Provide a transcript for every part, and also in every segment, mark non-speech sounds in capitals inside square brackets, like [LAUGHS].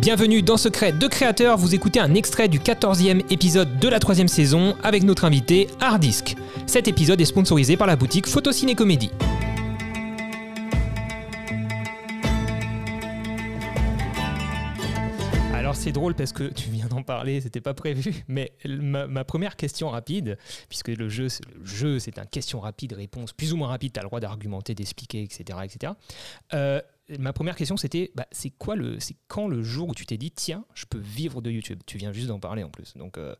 Bienvenue dans Secret de Créateur, vous écoutez un extrait du 14e épisode de la troisième saison avec notre invité Hardisk. Cet épisode est sponsorisé par la boutique Photociné Comédie. Alors c'est drôle parce que tu viens d'en parler, c'était pas prévu, mais ma, première question rapide, puisque le jeu, le jeu c'est un question rapide, réponse plus ou moins rapide, tu as le droit d'argumenter, d'expliquer, etc. etc. ma première question c'était, bah, c'est quoi le, c'est quand le jour où tu t'es dit, tiens, je peux vivre de YouTube? Tu viens juste d'en parler en plus, donc, euh,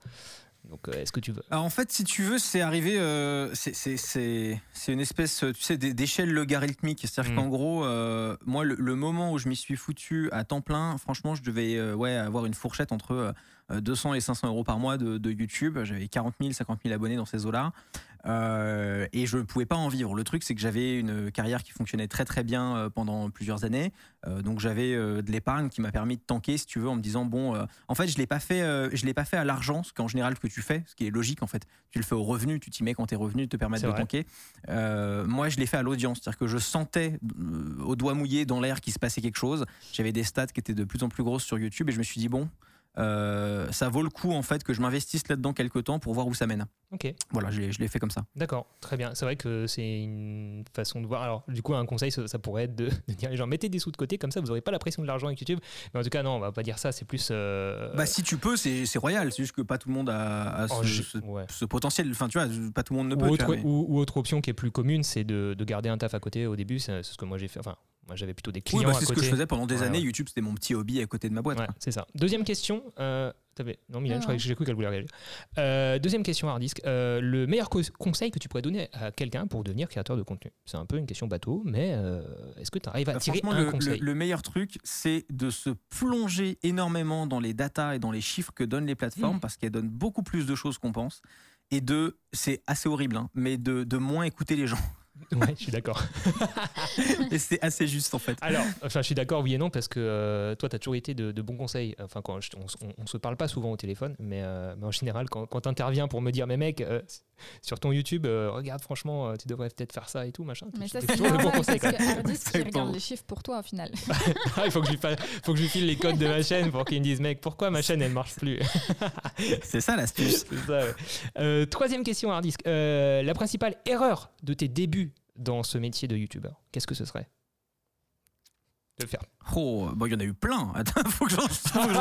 donc euh, est-ce que tu veux? Alors, en fait, si tu veux, c'est arrivé. euh, c'est- c'est c'est- c'est une espèce, euh, tu sais, d'é- d'échelle logarithmique. C'est-à-dire Mm. qu'en gros, euh, moi, le, le moment où je m'y suis foutu à temps plein, franchement, je devais euh, ouais, avoir une fourchette entre 200 et 500 euros par mois de, de YouTube. J'avais 40 000, 50 000 abonnés dans ces eaux-là. Euh, et je ne pouvais pas en vivre. Le truc, c'est que j'avais une carrière qui fonctionnait très très bien euh, pendant plusieurs années. Euh, donc j'avais euh, de l'épargne qui m'a permis de tanker, si tu veux, en me disant bon, euh, en fait, je l'ai pas fait, euh, je l'ai pas fait à l'argent, ce qu'en général que tu fais, ce qui est logique en fait. Tu le fais au revenu, tu t'y mets quand tes revenus te permettent de vrai. tanker. Euh, moi, je l'ai fait à l'audience, c'est-à-dire que je sentais euh, au doigt mouillé dans l'air qu'il se passait quelque chose. J'avais des stats qui étaient de plus en plus grosses sur YouTube et je me suis dit bon. Euh, ça vaut le coup en fait que je m'investisse là-dedans quelques temps pour voir où ça mène. Ok, Voilà, je l'ai- fait comme ça. d'accord, très bien. C'est vrai que c'est une façon de voir. Alors, du coup, un conseil, ça, ça pourrait être de, [LAUGHS] de dire les gens, mettez des sous de côté, comme ça, vous n'aurez pas la pression de l'argent avec YouTube. Mais en tout cas, non, on va pas dire ça, c'est plus. euh, Bah si tu peux, c'est c'est royal. C'est juste que pas tout le monde a, a oh, ce, je- ce- ouais. ce potentiel. Enfin, tu vois, pas tout le monde ne ou, peut. tu autre, vois, mais- ou, ou autre option qui est plus commune, c'est de, de garder un taf à côté au début. C'est c'est ce que moi j'ai fait. Enfin, moi j'avais plutôt des clients Oui, bah, à c'est ce que je faisais pendant des Ouais, années. ouais. YouTube, c'était mon petit hobby à côté de ma boîte. Ouais, c'est ça. Deuxième question. euh, t'avais- non, Mylène, Non, je croyais- non. j'ai cru qu'elle voulait réagir. Euh, deuxième question, Hardisk. Euh, le meilleur co- conseil que tu pourrais donner à quelqu'un pour devenir créateur de contenu? C'est un peu une question bateau, mais euh, est-ce que tu arrives à Bah, tirer franchement, un le, conseil? le- le meilleur truc, c'est de se plonger énormément dans les datas et dans les chiffres que donnent les plateformes, Mm. parce qu'elles donnent beaucoup plus de choses qu'on pense. Et de, c'est assez horrible, hein, mais de, de moins écouter les gens. Ouais, je suis d'accord. et c'est assez juste en fait. Alors, enfin, je suis d'accord, oui et non, parce que euh, toi, tu as toujours été de, de bons conseils. Enfin, quand je- on, on- se parle pas souvent au téléphone, mais, euh, mais en général, quand, quand tu interviens pour me dire, mais mec, euh, sur ton YouTube, euh, regarde, franchement, euh, tu devrais peut-être faire ça et tout, machin. Mais ça, c'est toujours de bons normal, conseils. parce quoi. que il regarde les chiffres pour toi, au final. [LAUGHS] Ah, il faut que, je lui fasse- faut que je lui file les codes de ma chaîne pour qu'il me dise, mec, pourquoi ma chaîne, elle marche plus? [LAUGHS] C'est ça l'astuce. Ouais. Euh, troisième question, Hardisk. Euh, la principale erreur de tes débuts dans ce métier de youtubeur, qu'est-ce que ce serait De faire? Oh, bon, il y en a eu plein. [LAUGHS] Attends, faut que j'en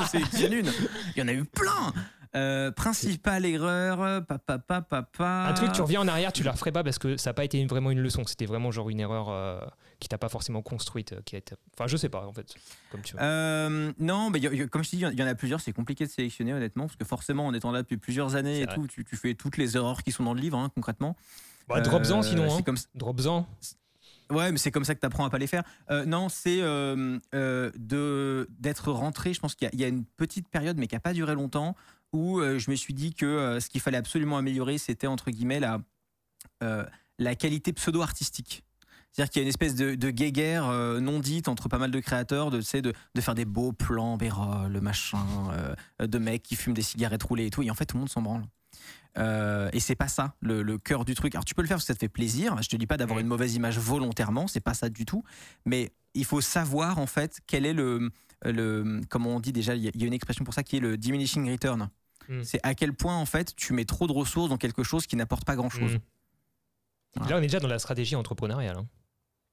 sélectionne [LAUGHS] une. Il y en a eu plein. Euh, principale erreur, papa, papa, papa. Un truc, tu reviens en arrière, tu la referais pas parce que ça n'a pas été vraiment une leçon. C'était vraiment genre une erreur euh, qui t'a pas forcément construite. euh, Qui a été... Enfin, je sais pas en fait. Comme tu veux. Euh, non, mais y a- y a- comme je te dis, il y en a plusieurs. C'est compliqué de sélectionner, honnêtement, parce que forcément, en étant là depuis plusieurs années et vrai. tout, tu, tu fais toutes les erreurs qui sont dans le livre, hein, concrètement. Bah, Drop-en Euh, sinon. Hein. c'est comme, Drop-en. ouais, mais c'est comme ça que tu apprends à pas les faire. Euh, non, c'est euh, euh, de d'être rentré. Je pense qu'il y, a- il y a une petite période, mais qui a pas duré longtemps, où euh, je me suis dit que euh, ce qu'il fallait absolument améliorer, c'était entre guillemets la euh, la qualité pseudo-artistique. C'est-à-dire qu'il y a une espèce de, de guéguerre euh, non dite entre pas mal de créateurs, de, de, de faire des beaux plans, le machin, euh, de mecs qui fument des cigarettes roulées et tout. Et en fait, tout le monde s'en branle. Euh, et c'est pas ça le, le cœur du truc. Alors tu peux le faire parce que ça te fait plaisir. Je te dis pas d'avoir une mauvaise image volontairement, c'est pas ça du tout. Mais il faut savoir en fait quel est le, le comment on dit déjà. Il y a- une expression pour ça qui est le diminishing return. Mm. C'est à quel point en fait tu mets trop de ressources dans quelque chose qui n'apporte pas grand chose. Mm. Voilà. Là, on est déjà dans la stratégie entrepreneuriale. hein.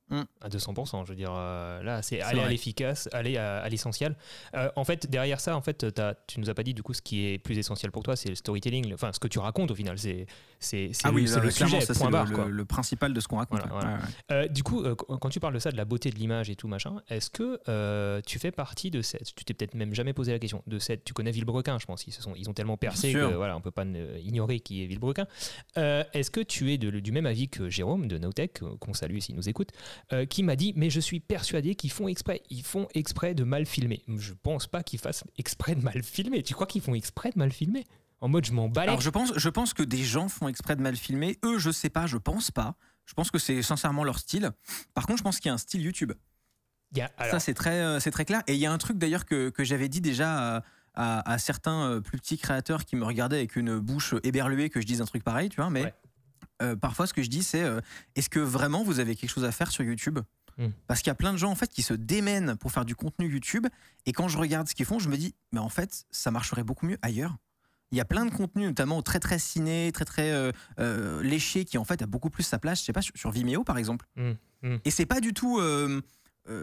Mm. À 200%. Je veux dire, euh, là, c'est aller à l'efficace, aller à, à l'essentiel. Euh, en fait, derrière ça, en fait, tu nous as pas dit du coup ce qui est plus essentiel pour toi, c'est le storytelling. le- Enfin, ce que tu racontes au final, c'est c'est c'est Ah le, oui, le clairement, sujet. ça, point le, barre. le- quoi. le principal de ce qu'on raconte. Voilà, ouais. voilà. Ouais, ouais. Euh, du coup, qu- quand tu parles de ça, de la beauté de l'image et tout machin, est-ce que tu fais partie de cette Tu t'es peut-être même jamais posé la question de cette. Tu connais Villebrequin, je pense. Ils se sont, ils ont tellement percé que voilà, on peut pas ignorer qui est Villebrequin. Est-ce que tu es de- du même avis que Jérôme de Notech, euh, qu'on salue s'il nous écoute, euh, qui m'a dit mais je suis persuadé qu'ils font exprès. Ils font exprès de mal filmer. Je pense pas qu'ils fassent exprès de mal filmer. Tu crois qu'ils font exprès de mal filmer? En mode je m'en bats Alors je pense, je pense que des gens font exprès de mal filmer. Eux, je sais pas, je pense pas. Je pense que c'est sincèrement leur style. Par contre, je pense qu'il y a un style YouTube. Alors, Ça, c'est très, euh, c'est très clair. Et il y a un truc d'ailleurs que, que j'avais dit déjà à, à- à certains euh, plus petits créateurs qui me regardaient avec une bouche éberluée que je dise un truc pareil, tu vois. Mais Ouais. Euh, parfois, ce que je dis, c'est euh, est-ce que vraiment vous avez quelque chose à faire sur YouTube? Mm. Parce qu'il y a plein de gens en fait qui se démènent pour faire du contenu YouTube. Et quand je regarde ce qu'ils font, je me dis, mais en fait, ça marcherait beaucoup mieux ailleurs. Il y a plein de contenus, notamment très très ciné, très très euh, euh, léché, qui en fait a beaucoup plus sa place, je sais pas, sur, sur Vimeo par exemple. Mm, mm. Et c'est pas du tout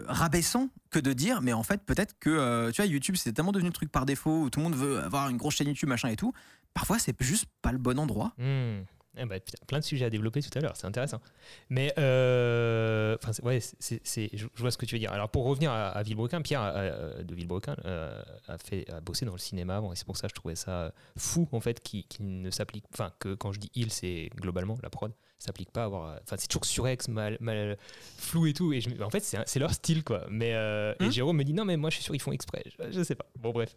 rabaissant que de dire, mais en fait peut-être que euh, tu vois YouTube c'est tellement devenu le truc par défaut où tout le monde veut avoir une grosse chaîne YouTube machin et tout. Parfois c'est juste pas le bon endroit. Hmm. Eh ben, putain, plein de sujets à développer tout à l'heure, c'est intéressant. Mais euh, ouais, c'est, c'est- je vois ce que tu veux dire. Alors pour revenir à, à Villebrequin, Pierre euh, de Villebrequin euh, a fait a bossé dans le cinéma avant et c'est pour ça que je trouvais ça fou en fait qui, ne s'applique, enfin que quand je dis il, c'est globalement la prod s'applique pas à avoir, enfin c'est toujours surex, mal, mal flou et tout. Et je en fait c'est, leur style quoi. Mais euh, et Hum. Jérôme me dit non mais moi je suis sûr ils font exprès. Je, je sais pas. Bon bref.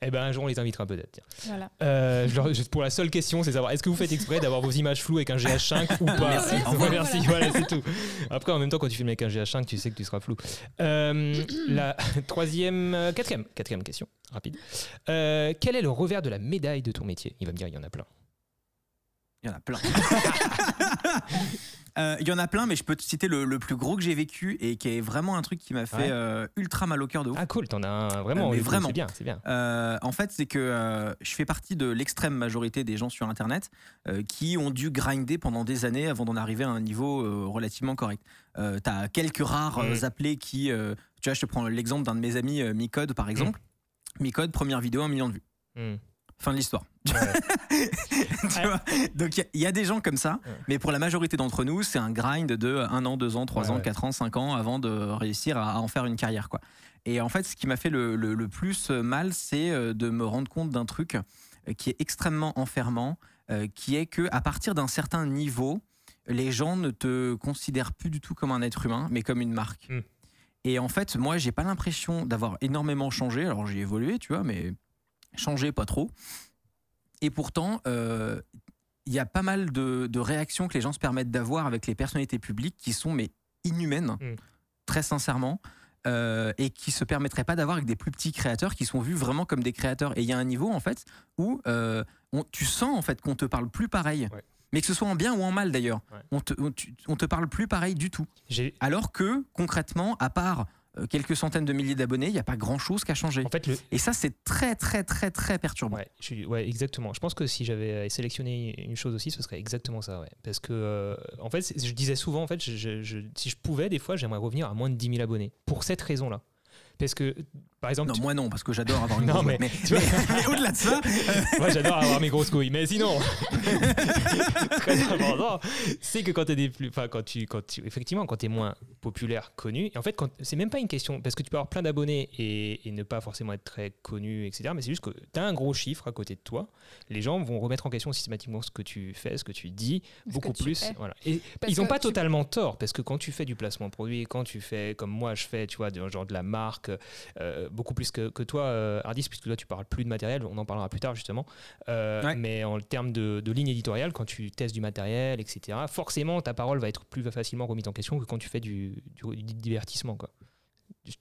Eh ben un jour on les invitera peut-être. tiens. Voilà. Euh, pour la seule question, c'est savoir est-ce que vous faites exprès d'avoir vos [LAUGHS] images floues avec un GH5 [LAUGHS] ou pas Merci, Ouais, au revoir. merci, voilà, c'est tout. Après, en même temps, quand tu filmes avec un GH5, tu sais que tu seras flou. Euh, la [LAUGHS] troisième, euh, quatrième, quatrième question, rapide. Euh, quel est le revers de la médaille de ton métier? Il va me dire, il y en a plein. Il y en a plein. [LAUGHS] Euh, Il y en a plein, mais je peux te citer le, le plus gros que j'ai vécu et qui est vraiment un truc qui m'a fait Ouais. euh, ultra mal au cœur de ouf. Ah cool, t'en as un vraiment. Euh, mais vraiment. C'est bien, c'est bien. Euh, en fait, c'est que je fais partie de l'extrême majorité des gens sur Internet qui ont dû grinder pendant des années avant d'en arriver à un niveau relativement correct. Euh, tu as quelques rares euh, Mm. appelés qui. tu vois, je te prends l'exemple d'un de mes amis, Micode, par exemple. Micode, première vidéo, un million de vues. Hmm. Fin de l'histoire. Ouais. [LAUGHS] Tu vois Donc il y a- il y, a des gens comme ça, Ouais. mais pour la majorité d'entre nous, c'est un grind de 1 an, 2 ans, 3 Ouais, ans, ouais. 4 ans, 5 ans avant de réussir à, à en faire une carrière. Quoi. Et en fait, ce qui m'a fait le, le- le plus mal, c'est euh, de me rendre compte d'un truc euh, qui est extrêmement enfermant, euh, qui est que à partir d'un certain niveau, les gens ne te considèrent plus du tout comme un être humain, mais comme une marque. Mm. Et en fait, moi, j'ai pas l'impression d'avoir énormément changé. Alors, j'ai évolué, tu vois, mais changé pas trop. Et pourtant, euh, il y a pas mal de, de réactions que les gens se permettent d'avoir avec les personnalités publiques qui sont mais inhumaines, Mm. très sincèrement, euh, et qui se permettraient pas d'avoir avec des plus petits créateurs qui sont vus vraiment comme des créateurs. Et il y a un niveau en fait où euh, on- tu sens en fait qu'on te parle plus pareil. Ouais. Mais que ce soit en bien ou en mal d'ailleurs, Ouais. on, te, on, tu- on te parle plus pareil du tout. Alors que concrètement, à part quelques centaines de milliers d'abonnés, il n'y a pas grand chose qui a changé. En fait, le, Et ça, c'est très, très, très, très perturbant. Ouais, je ouais, exactement. Je pense que si j'avais sélectionné une chose aussi, ce serait exactement ça. Ouais. Parce que, euh, en fait, je disais souvent, en fait, je- je- je- si je pouvais, des fois, j'aimerais revenir à moins de 10 000 abonnés. Pour cette raison-là. Parce que, par exemple, Non, tu- moi non, parce que j'adore avoir [LAUGHS] une Non, grosse mais- mais, tu vois- mais- mais au-delà de ça, [LAUGHS] moi, j'adore avoir mes grosses couilles. Mais sinon, [LAUGHS] très important, c'est que quand tu es des plus, enfin, quand tu, quand tu, effectivement, quand tu es moins populaire, connu, et en fait, quand, c'est même pas une question, parce que tu peux avoir plein d'abonnés et, et ne pas forcément être très connu, etc. Mais c'est juste que tu as un gros chiffre à côté de toi. Les gens vont remettre en question systématiquement ce que tu fais, ce que tu dis, Ce beaucoup plus. Voilà. Et Parce ils n'ont pas tu- totalement tort, parce que quand tu fais du placement produit, quand tu fais comme moi je fais, tu vois, genre de la marque, euh, beaucoup plus que, que toi, euh, Hardis, puisque toi tu parles plus de matériel, on en parlera plus tard justement. Euh, Ouais. Mais en termes de, de ligne éditoriale, quand tu testes du matériel, etc., forcément ta parole va être plus facilement remise en question que quand tu fais du, du- du divertissement. Quoi. Je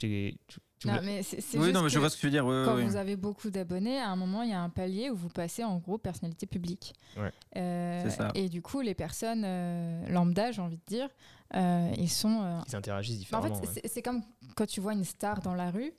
Non, me- mais c'est c'est oui, juste non, mais je que vois ce que tu veux dire. ouais, quand ouais, vous avez beaucoup d'abonnés, à un moment, il y a un palier où vous passez en gros personnalité publique. Ouais. Euh, ça. Et du coup, les personnes euh, lambda, j'ai envie de dire, euh, ils sont. euh, Ils interagissent en différemment. fait, ouais. c'est- c'est comme quand tu vois une star dans la rue.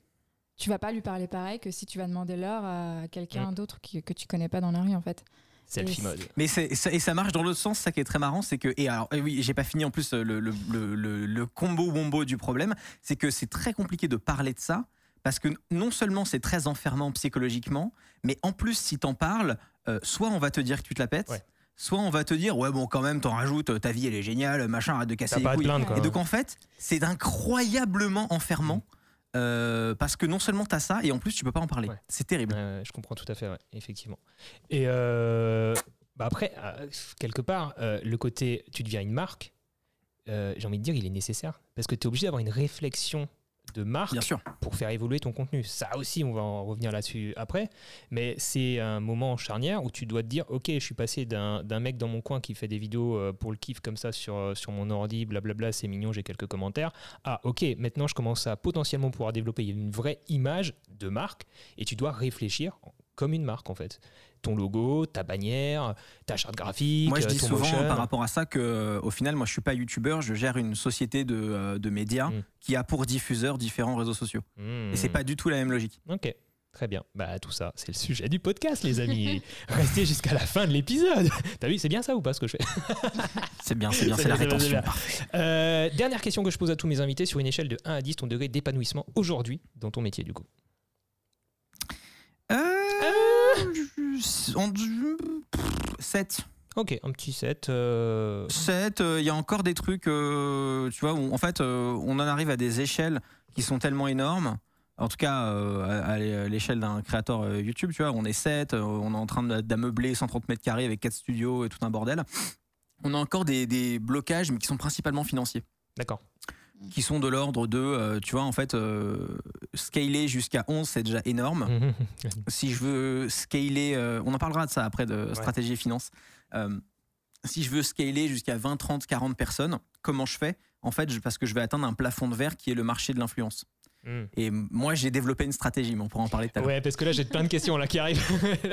Tu vas pas lui parler pareil que si tu vas demander l'heure à quelqu'un d'autre qui- que tu connais pas dans la rue, en fait. Selfie et- mode. Mais ça, et ça marche dans l'autre sens, ça qui est très marrant, c'est que, et alors, et oui, j'ai pas fini en plus euh, le, le, le, le- le combo wombo du problème, c'est que c'est très compliqué de parler de ça, parce que non seulement c'est très enfermant psychologiquement, mais en plus, si t'en parles, euh, soit on va te dire que tu te la pètes, Ouais. soit on va te dire, ouais, bon, quand même, t'en rajoutes, ta vie elle est géniale, machin, arrête de casser les couilles. plaindre. Et donc en fait, c'est incroyablement enfermant. Euh, parce que non seulement t'as ça et en plus tu peux pas en parler. Ouais. C'est terrible. Je comprends tout à fait, ouais, effectivement. Et euh, bah après, euh, quelque part, euh, le côté tu deviens une marque, j'ai envie de dire, il est nécessaire. Parce que tu es obligé d'avoir une réflexion de marque Bien sûr. pour faire évoluer ton contenu. Ça aussi, on va en revenir là-dessus après. Mais c'est un moment charnière où tu dois te dire, ok, je suis passé d'un d'un mec dans mon coin qui fait des vidéos euh, pour le kiff comme ça sur, euh, sur mon ordi, blablabla, c'est mignon, j'ai quelques commentaires. Ah, ok, maintenant je commence à potentiellement pouvoir développer une vraie image de marque et tu dois réfléchir comme une marque en fait. Ton logo, ta bannière, ta charte graphique, Moi, je dis ton souvent motion. par rapport à ça que, euh, au final, moi, je suis pas youtubeur, je gère une société de, euh, de médias Mm. qui a pour diffuseur différents réseaux sociaux. Hmm. Et c'est pas du tout la même logique. Ok. Très bien. Bah tout ça, c'est le sujet du podcast, les amis. [LAUGHS] Restez jusqu'à la fin de l'épisode. T'as vu, c'est bien ça ou pas ce que je fais? [LAUGHS] C'est bien, c'est bien, [LAUGHS] C'est la rétention. Euh, Dernière question que je pose à tous mes invités sur une échelle de 1 à 10, ton degré d'épanouissement aujourd'hui dans ton métier du coup. Euh, on- 7. Ok, un petit 7. euh, 7, il y a encore des trucs, euh, tu vois, où en fait, euh, on en arrive à des échelles qui sont tellement énormes. En tout cas, euh, à à l'échelle d'un créateur euh, YouTube, tu vois, on est 7, euh, on est en train d'ameubler 130 mètres carrés avec 4 studios et tout un bordel. On a encore des, des blocages, mais qui sont principalement financiers, D'accord. Qui sont de l'ordre de, euh, tu vois, en fait, euh, scaler jusqu'à 11, c'est déjà énorme [LAUGHS] si je veux scaler, euh, on en parlera de ça après, de stratégie et finance. Si je veux scaler jusqu'à 20, 30, 40 personnes, comment je fais? En fait, je- parce que je vais atteindre un plafond de verre qui est le marché de l'influence. Mhm. Et moi, j'ai développé une stratégie, mais on pourra en parler tout à l'heure. Ouais, parce que là j'ai plein de questions là qui arrivent. [LAUGHS]